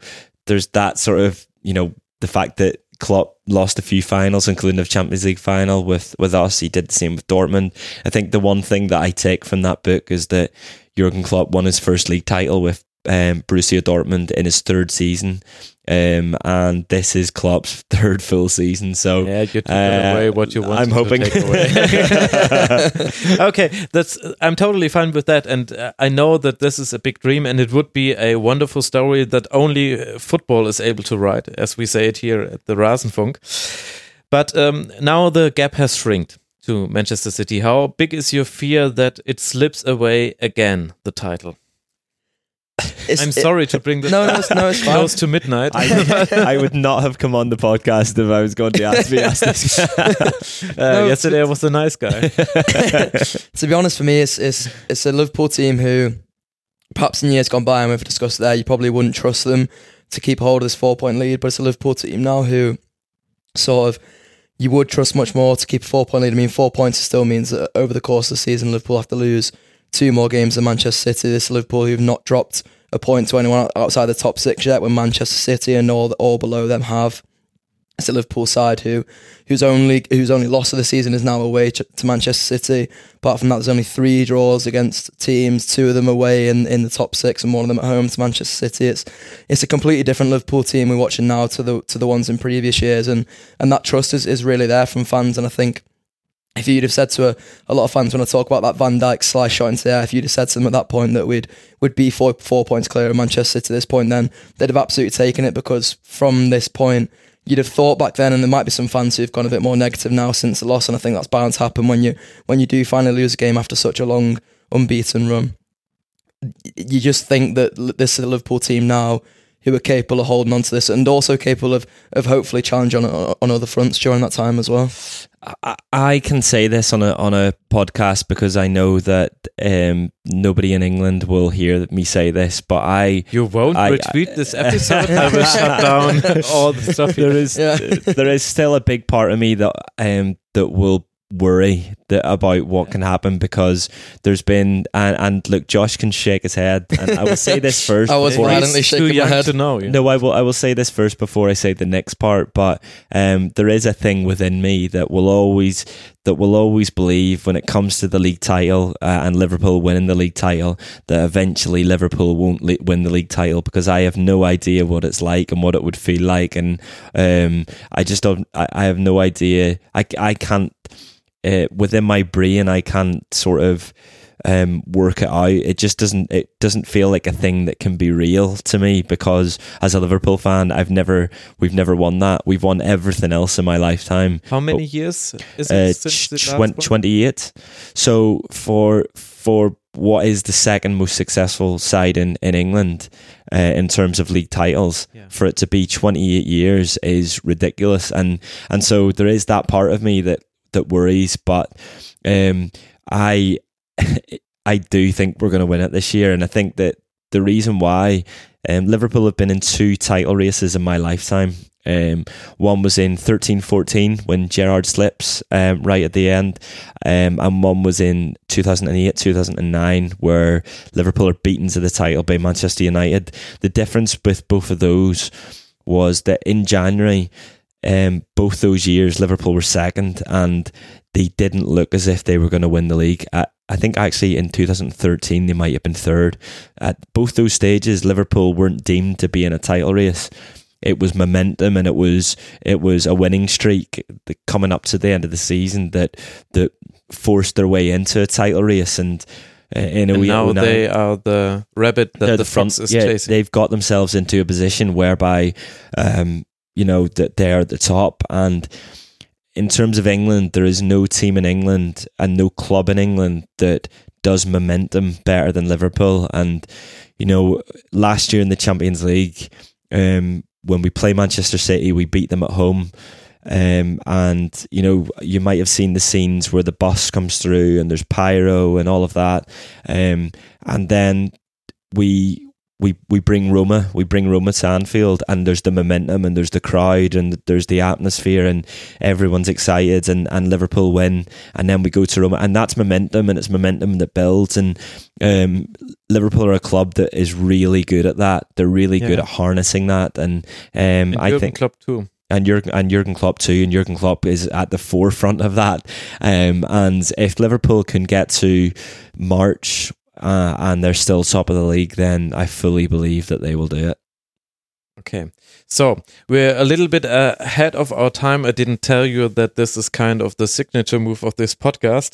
there's that sort of you know the fact that Klopp lost a few finals, including the Champions League final with with us. He did the same with Dortmund. I think the one thing that I take from that book is that Jurgen Klopp won his first league title with um, Borussia Dortmund in his third season, um, and this is Klopp's third full season. So Yeah, you're taking Uh, away what you want. I'm hoping. To take away. okay, that's. I'm totally fine with that, and uh, I know that this is a big dream, and it would be a wonderful story that only uh, football is able to write, as we say it here at the Rasenfunk. But um, now the gap has shrinked to Manchester City. How big is your fear that it slips away again? The title. It's- I'm it- sorry to bring this No, no, it's, no, it's fine. close to midnight. I, I would not have come on the podcast if I was going to ask, be asked this. uh, No, yesterday I was a nice guy. to be honest, for me, it's it's it's a Liverpool team who, perhaps in years gone by, and we've discussed there, you probably wouldn't trust them to keep hold of this four point lead. But it's a Liverpool team now who, sort of, you would trust much more to keep a four point lead. I mean, four points still means that over the course of the season, Liverpool have to lose two more games than Manchester City. This is Liverpool who've not dropped a point to anyone outside the top six yet, when Manchester City and all all below them have. It's a Liverpool side who, whose only whose only loss of the season is now away to, to Manchester City. Apart from that, there's only three draws against teams, two of them away in, in the top six, and one of them at home to Manchester City. It's it's a completely different Liverpool team we're watching now to the to the ones in previous years, and and that trust is, is really there from fans. And I think if you'd have said to a, a lot of fans when I talk about that Van Dijk slice shot into the air, if you'd have said to them at that point that we'd would be four four points clear of Manchester to this point, then they'd have absolutely taken it because from this point you'd have thought back then, and there might be some fans who've gone a bit more negative now since the loss, and I think that's bound to happen when you when you do finally lose a game after such a long unbeaten run. You just think that this Liverpool team now who are capable of holding on to this, and also capable of of hopefully challenging on on other fronts during that time as well. I, I can say this on a on a podcast because I know that um, nobody in England will hear me say this, but I You won't I- retweet this episode. I will shut down all the stuff. there is Yeah. there is still a big part of me that um that will worry that about what can happen because there's been and, and look Josh can shake his head and I will say this first I was violently shaking my head. to know. You know? No, I will. I will say this first before I say the next part. But um, there is a thing within me that will always that will always believe when it comes to the league title uh, and Liverpool winning the league title that eventually Liverpool won't le- win the league title because I have no idea what it's like and what it would feel like, and um, I just don't. I, I have no idea. I I can't. Uh, within my brain, I can't sort of um, work it out. It just doesn't. It doesn't feel like a thing that can be real to me because as a Liverpool fan, I've never. We've never won that. We've won everything else in my lifetime. How many years is it Uh, tw- last twen- one? 28. So for for what is the second most successful side in in England uh, in terms of league titles, Yeah. for it to be 28 years is ridiculous. And and so there is that part of me that that worries, but um, I I do think we're going to win it this year, and I think that the reason why um, Liverpool have been in two title races in my lifetime. Um, one was in thirteen fourteen when Gerrard slips um, right at the end, um, and one was in 2008 2009 where Liverpool are beaten to the title by Manchester United. The difference with both of those was that in January, um, both those years Liverpool were second and they didn't look as if they were going to win the league. I, I think actually in 2013 they might have been third. At both those stages, Liverpool weren't deemed to be in a title race. It was momentum and it was it was a winning streak coming up to the end of the season that that forced their way into a title race and. Uh, in a And wee now 09 they are the rabbit that they're the, fox is yeah, chasing. They've got themselves into a position whereby, um, you know, that they're at the top. And in terms of England, there is no team in England and no club in England that does momentum better than Liverpool. And you know, last year in the Champions League. Um, when we play Manchester City, we beat them at home. Um, and you know, you might have seen the scenes where the bus comes through and there's pyro and all of that. Um, and then we we we bring Roma, we bring Roma to Anfield, and there's the momentum, and there's the crowd, and there's the atmosphere, and everyone's excited, and, and Liverpool win, and then we go to Roma, and that's momentum, and it's momentum that builds, and um, Liverpool are a club that is really good at that. They're really Yeah. good at harnessing that, and um, And I Jurgen think Klopp too. and Jurgen and Jurgen Klopp too, and Jurgen Klopp is at the forefront of that. Um, and if Liverpool can get to March uh, and they're still top of the league, then I fully believe that they will do it. Okay. So we're a little bit ahead of our time. I didn't tell you that this is kind of the signature move of this podcast,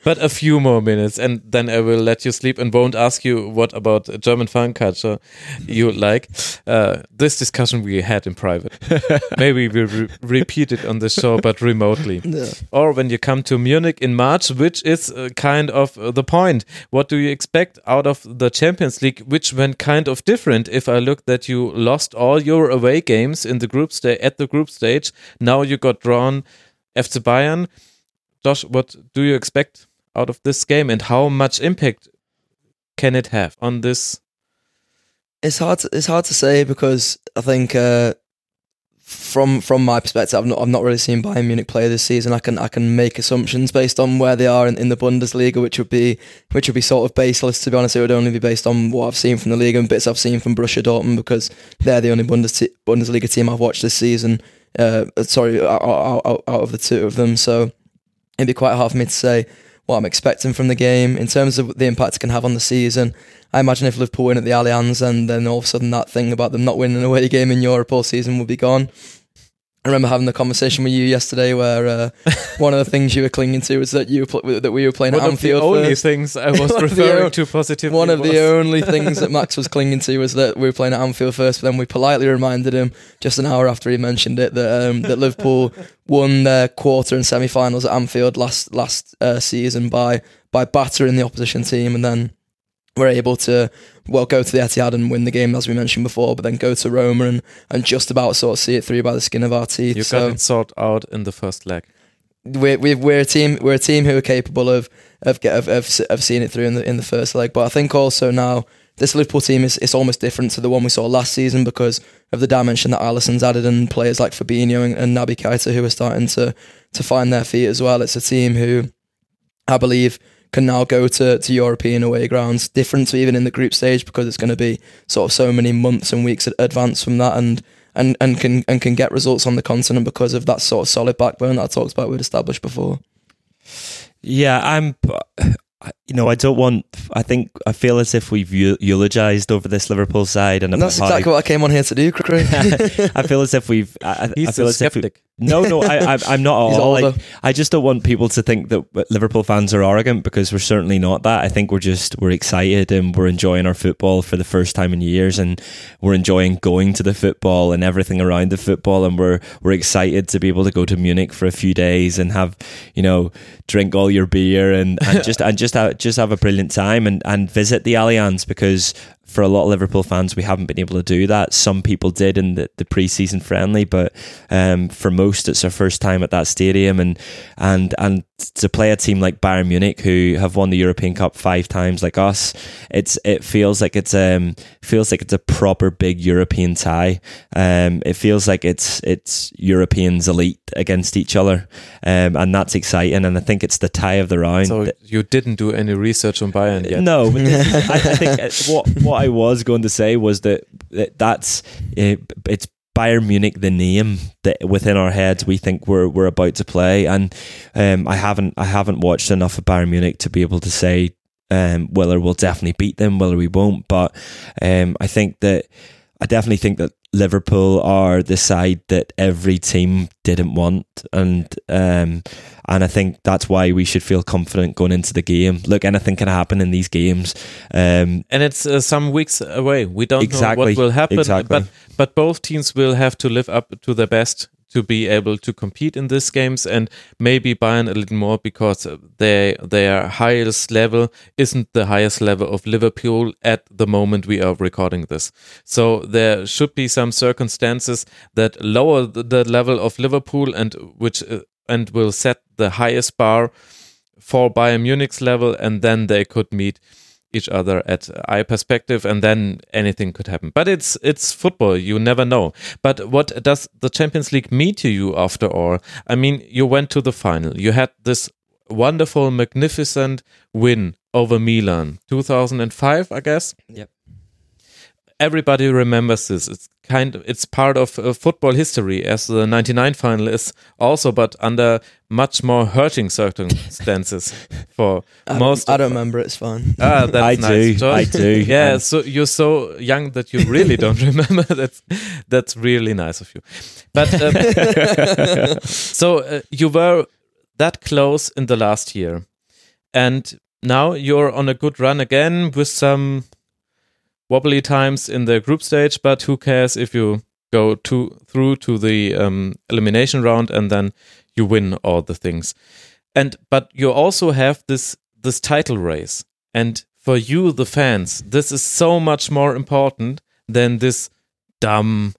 but a few more minutes and then I will let you sleep and won't ask you what about German fan culture you like. Uh, this discussion we had in private. Maybe we'll re- repeat it on the show, but remotely. Yeah. Or when you come to Munich in March, which is uh, kind of uh, the point. What do you expect out of the Champions League, which went kind of different? If I look that you lost all your away games in the group stage at the group stage, now you got drawn FC Bayern. Josh, what do you expect out of this game, and how much impact can it have on this? It's hard. To, it's hard to say because I think uh, from from my perspective, I've not I've not really seen Bayern Munich play this season. I can I can make assumptions based on where they are in, in the Bundesliga, which would be which would be sort of baseless. To be honest, it would only be based on what I've seen from the league and bits I've seen from Borussia Dortmund because they're the only Bundes Bundesliga team I've watched this season. Uh, sorry, out, out, out out of the two of them, so it'd be quite hard for me to say what I'm expecting from the game in terms of the impact it can have on the season. I imagine if Liverpool win at the Allianz and then all of a sudden that thing about them not winning an away game in Europe all season will be gone. I remember having the conversation with you yesterday where uh, one of the things you were clinging to was that you pl- that we were playing One at of the Anfield only first. things I was One of the referring o- to positively. One of was- the only things that Max was clinging to was that we were playing at Anfield first, but then we politely reminded him just an hour after he mentioned it that um, that Liverpool won their quarter and semi-finals at Anfield last last uh, season by by battering the opposition team, and then were able to well go to the Etihad and win the game as we mentioned before, but then go to Roma and, and just about sort of see it through by the skin of our teeth. You so got it sorted out in the first leg. we're we're we're a team we're a team who are capable of of get, of, of of seeing it through in the in the first leg. But I think also now this Liverpool team is it's almost different to the one we saw last season because of the dimension that Alisson's added and players like Fabinho and, and Naby Keita who are starting to to find their feet as well. It's a team who I believe can now go to, to European away grounds, different to even in the group stage because it's going to be sort of so many months and weeks advance from that, and and and can and can get results on the continent because of that sort of solid backbone that I talked about we'd established before. Yeah, I'm. You know, I don't want. I think I feel as if we've eulogized over this Liverpool side, and And that's about how- exactly what I came on here to do, Craig. I feel as if we've. I, I feel a as if we, skeptic. no, no, I, I, I'm not at He's all. Like, I just don't want people to think that Liverpool fans are arrogant because we're certainly not that. I think we're just we're excited and we're enjoying our football for the first time in years, and we're enjoying going to the football and everything around the football, and we're we're excited to be able to go to Munich for a few days and have you know drink all your beer and, and just and just have, just have a brilliant time and and visit the Allianz because for a lot of Liverpool fans, we haven't been able to do that. Some people did in the, the pre-season friendly, but um, for most, it's our first time at that stadium, and and and to play a team like Bayern Munich, who have won the European Cup five times, like us, it's it feels like it's um feels like it's a proper big European tie. Um, it feels like it's it's Europeans elite against each other, um, and that's exciting. And I think it's the tie of the round. So you didn't do any research on Bayern yet. no, I, I think uh, what what I was going to say was that, that that's uh, it's Bayern Munich the name that within our heads we think we're we're about to play, and um, I haven't I haven't watched enough of Bayern Munich to be able to say um, whether we'll definitely beat them, whether we won't. But um, I think that I definitely think that Liverpool are the side that every team didn't want, and um, and I think that's why we should feel confident going into the game. Look, anything can happen in these games. Um, And it's uh, some weeks away. We don't know Exactly, what will happen, exactly. but but both teams will have to live up to their best to be able to compete in these games, and maybe Bayern a little more because they their highest level isn't the highest level of Liverpool at the moment we are recording this. So there should be some circumstances that lower the, the level of Liverpool and which uh, and will set the highest bar for Bayern Munich's level, and then they could meet each other at eye perspective and then anything could happen. But it's it's football. You never know. But what does the champions league mean to you after all? I mean you went to the final. You had this wonderful magnificent win over milan 2005 i guess? Yep. Everybody remembers this it's kind of it's part of uh, football history as the 99 final is also but under much more hurting circumstances for I most don't, I of- don't remember. It's fine. Ah, that's I nice. do, George. I do. Yeah, And- so you're so young that you really don't remember. That's that's really nice of you. But um, so uh, you were that close in the last year, and now you're on a good run again with some wobbly times in the group stage. But who cares if you go to through to the um, elimination round and then you win all the things. And but you also have this this title race, and for you, the fans, this is so much more important than this dumb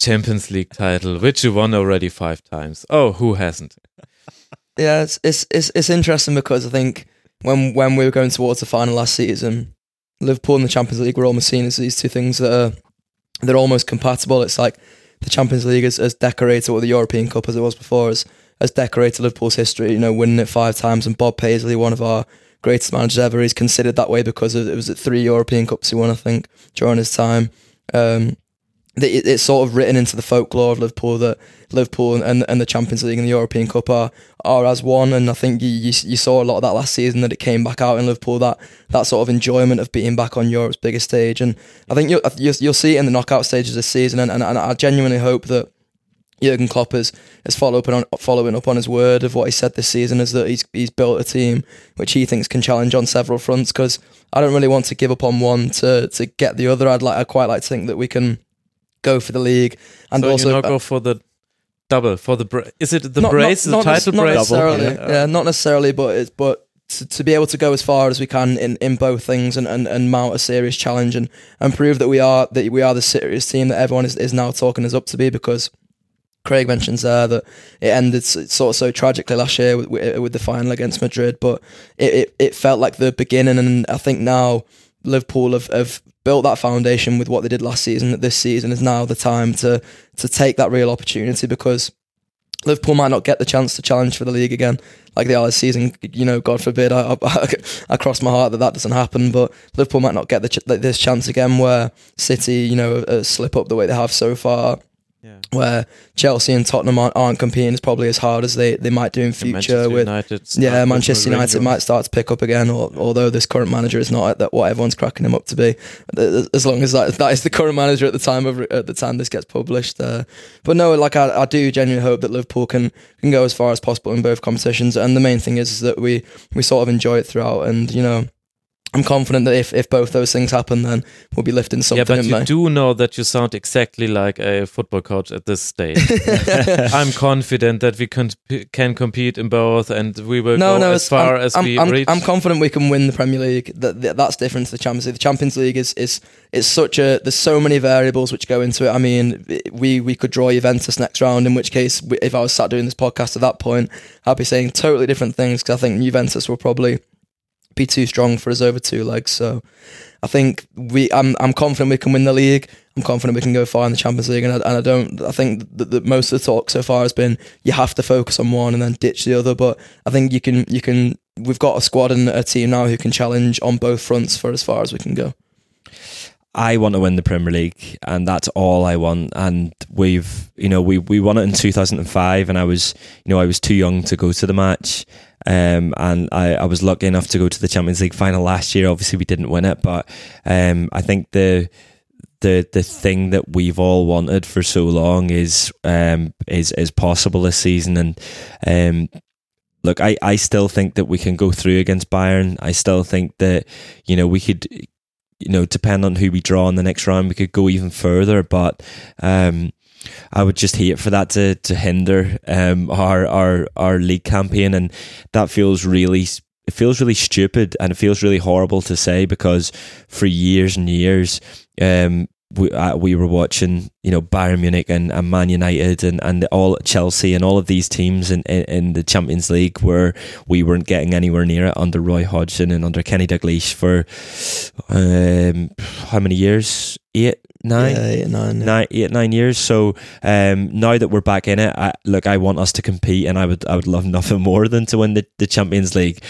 Champions League title, which you won already five times. Oh, who hasn't? Yeah, it's it's it's, it's interesting because I think when when we were going towards the final last season, Liverpool and the Champions League were almost seen as these two things that are they're almost compatible. It's like the Champions League has, as decorated what the European Cup as it was before as has decorated Liverpool's history. You know, winning it five times, and Bob Paisley, one of our greatest managers ever, he's considered that way because of, it was at three European Cups he won, I think, during his time. Um, it's sort of written into the folklore of Liverpool that Liverpool and, and the Champions League and the European Cup are are as one. And I think you, you you saw a lot of that last season that it came back out in Liverpool that that sort of enjoyment of being back on Europe's biggest stage. And I think you'll you'll, you'll see it in the knockout stages this season. And, and, and I genuinely hope that. Jurgen Klopp is, is follow up on, following up on his word of what he said this season is that he's he's built a team which he thinks can challenge on several fronts because I don't really want to give up on one to to get the other. I'd like I quite like to think that we can go for the league and so also you not go for the double for the bra- is it the not, brace not, the not, title brace necessarily, Yeah. yeah, not necessarily, but it's but to, to be able to go as far as we can in, in both things and, and, and mount a serious challenge and, and prove that we are that we are the serious team that everyone is, is now talking us up to be because Craig mentions there that it ended sort of so tragically last year with, with, with the final against Madrid, but it, it, it felt like the beginning, and I think now Liverpool have, have built that foundation with what they did last season. That this season is now the time to to take that real opportunity because Liverpool might not get the chance to challenge for the league again like they are this season. You know, God forbid, I, I, I cross my heart that that doesn't happen. But Liverpool might not get ch- this chance again where City, you know, uh, slip up the way they have so far. Yeah. Where Chelsea and Tottenham aren't, aren't competing as probably as hard as they, they might do in future. With United yeah, Manchester United might start to pick up again, or, although this current manager is not that what everyone's cracking him up to be. As long as that that is the current manager at the time of at the time this gets published. Uh, but no, like I, I do genuinely hope that Liverpool can can go as far as possible in both competitions. And the main thing is, is that we we sort of enjoy it throughout. And you know, I'm confident that if, if both those things happen, then we'll be lifting something yeah, but you May. do know that you sound exactly like a football coach at this stage. I'm confident that we can can compete in both, and we will no, go no, as far I'm, as I'm, we I'm, reach. I'm confident we can win the Premier League. That, that that's different to the Champions League. The Champions League is is it's such a there's so many variables which go into it. I mean, we we could draw Juventus next round, in which case, if I was sat doing this podcast at that point, I'd be saying totally different things because I think Juventus will probably be too strong for us over two legs. So I think we I'm I'm confident we can win the league. I'm confident we can go far in the Champions League, and I, and I don't. I think that, that most of the talk so far has been you have to focus on one and then ditch the other. But I think you can you can. We've got a squad and a team now who can challenge on both fronts for as far as we can go. I want to win the Premier League, and that's all I want. And we've, you know, we we won it in 2005, and I was, you know, I was too young to go to the match. Um, and I, I was lucky enough to go to the Champions League final last year. Obviously, we didn't win it, but um, I think the the the thing that we've all wanted for so long is um, is is possible this season. And um, look, I, I still think that we can go through against Bayern. I still think that you know we could you know, depend on who we draw in the next round, we could go even further. But um, I would just hate for that to to hinder um, our our our league campaign, and that feels really it feels really stupid and it feels really horrible to say because for years and years um, we uh, we were watching, you know, Bayern Munich and, and Man United and, and all Chelsea and all of these teams in, in, in, the Champions League where we weren't getting anywhere near it under Roy Hodgson and under Kenny Dalglish for um, how many years? Eight, nine, Yeah, eight, nine, yeah. nine, eight, nine years. So um, now that we're back in it, I, look, I want us to compete, and I would, I would love nothing more than to win the, the Champions League.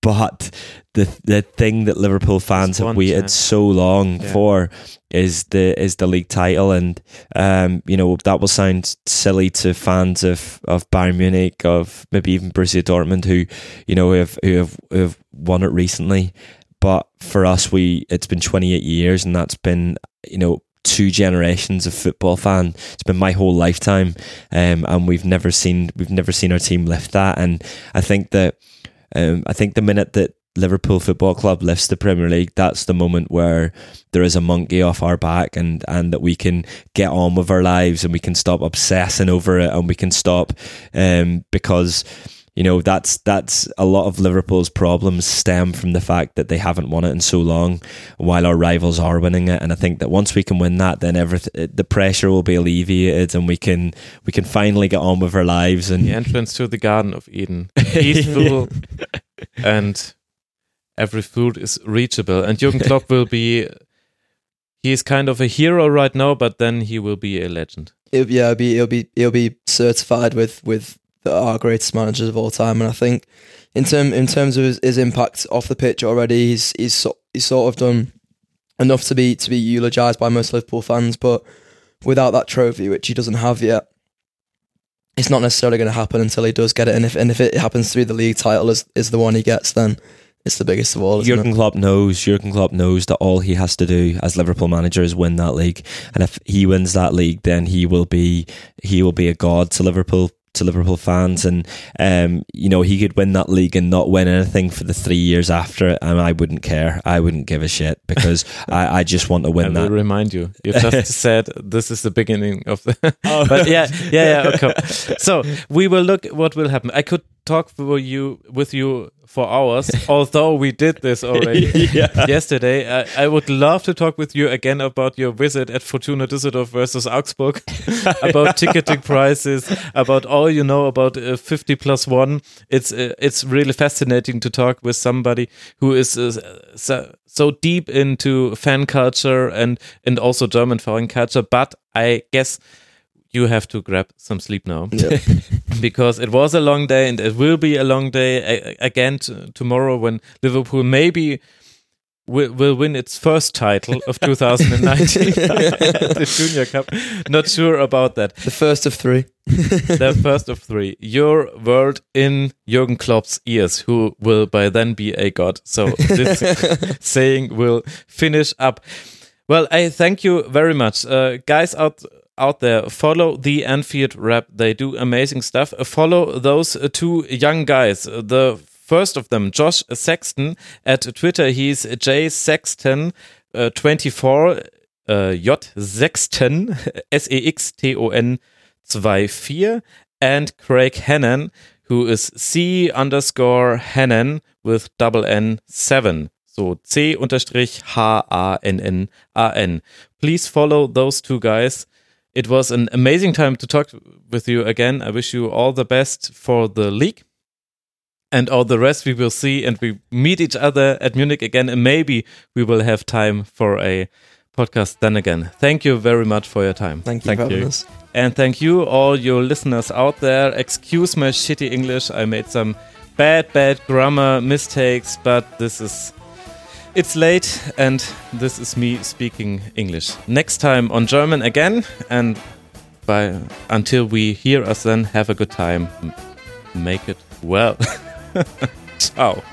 But the the thing that Liverpool fans have waited chance. so long Yeah. for is the is the league title, and um, you know that will sound silly to fans of of Bayern Munich, of maybe even Borussia Dortmund, who you know have who have, who have won it recently. But for us, we it's been 28 years, and that's been you know two generations of football fan. It's been my whole lifetime, um, and we've never seen we've never seen our team lift that. And I think that um, I think the minute that Liverpool Football Club lifts the Premier League, that's the moment where there is a monkey off our back, and and that we can get on with our lives, and we can stop obsessing over it, and we can stop um, because you know that's that's a lot of Liverpool's problems stem from the fact that they haven't won it in so long, while our rivals are winning it. And I think that once we can win that, then everything the pressure will be alleviated, and we can we can finally get on with our lives. And The entrance to the Garden of Eden. Peaceful and every food is reachable. And Jurgen Klopp will be he is kind of a hero right now, but then he will be a legend. It'll, yeah, it'll be he'll be he'll be certified with with the, our greatest managers of all time, and I think in term in terms of his, his impact off the pitch already, he's he's so, he's sort of done enough to be to be eulogized by most Liverpool fans, but without that trophy, which he doesn't have yet. It's not necessarily going to happen until he does get it, and if and if it happens to be the league title is, is the one he gets, then it's the biggest of all. Jurgen? Klopp knows. Jurgen Klopp knows that all he has to do as Liverpool manager is win that league, and if he wins that league, then he will be he will be a god to Liverpool to Liverpool fans, and um, you know he could win that league and not win anything for the three years after it, and I wouldn't care. I wouldn't give a shit because I, I just want to I win will that. remind you. You just said this is the beginning of the Oh. but yeah, yeah, yeah. Okay. So we will look what will happen. I could talk for you with you for hours, although we did this already Yeah. yesterday. I, I would love to talk with you again about your visit at Fortuna Düsseldorf versus Augsburg, about ticketing prices, about all you know about uh, 50 plus one. It's uh, it's really fascinating to talk with somebody who is uh, so, so deep into fan culture and and also German foreign culture. But I guess you have to grab some sleep now Yeah. Because it was a long day and it will be a long day again t- tomorrow when Liverpool maybe will, will win its first title of 2019 the Junior Cup. Not sure about that. the first of three. The first of three. Your word in Jurgen Klopp's ears, who will by then be a god. So this saying will finish up. Well, I thank you very much, uh, guys out out there. Follow the Anfield Rap; they do amazing stuff. Uh, follow those uh, two young guys. Uh, The first of them, Josh Sexton, at Twitter. He's J Sexton uh, twenty four. Uh, J Sexton S E X T O N 24 and Craig Hannon, who is C underscore Hannon with double N 7. So C unterstrich H A N N A N. Please follow those two guys. It was an amazing time to talk with you again. I wish you all the best for the league. And all the rest we will see and we meet each other at Munich again. And maybe we will have time for a podcast then again. Thank you very much for your time. Thank you Thank you. us. And thank you, all your listeners out there. Excuse my shitty English. I made some bad, bad grammar mistakes, but this is. It's late, and this is me speaking English. Next time on German again, and by until we hear us, then have a good time. Make it well. Ciao.